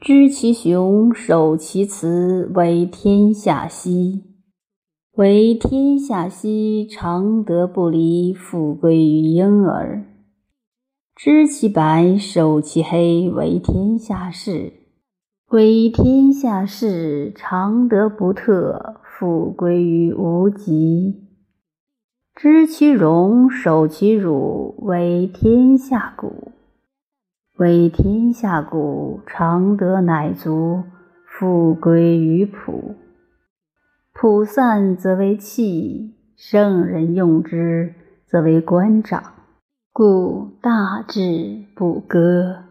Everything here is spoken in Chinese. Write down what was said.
知其雄，守其雌，为天下溪。为天下溪，常德不离，复归于婴儿。知其白，守其黑，为天下事。为天下事，常德不特，复归于无极。知其荣，守其辱，为天下谷。为天下谷，常德乃足，复归于朴。朴散则为器，圣人用之，则为官长。故大制不割。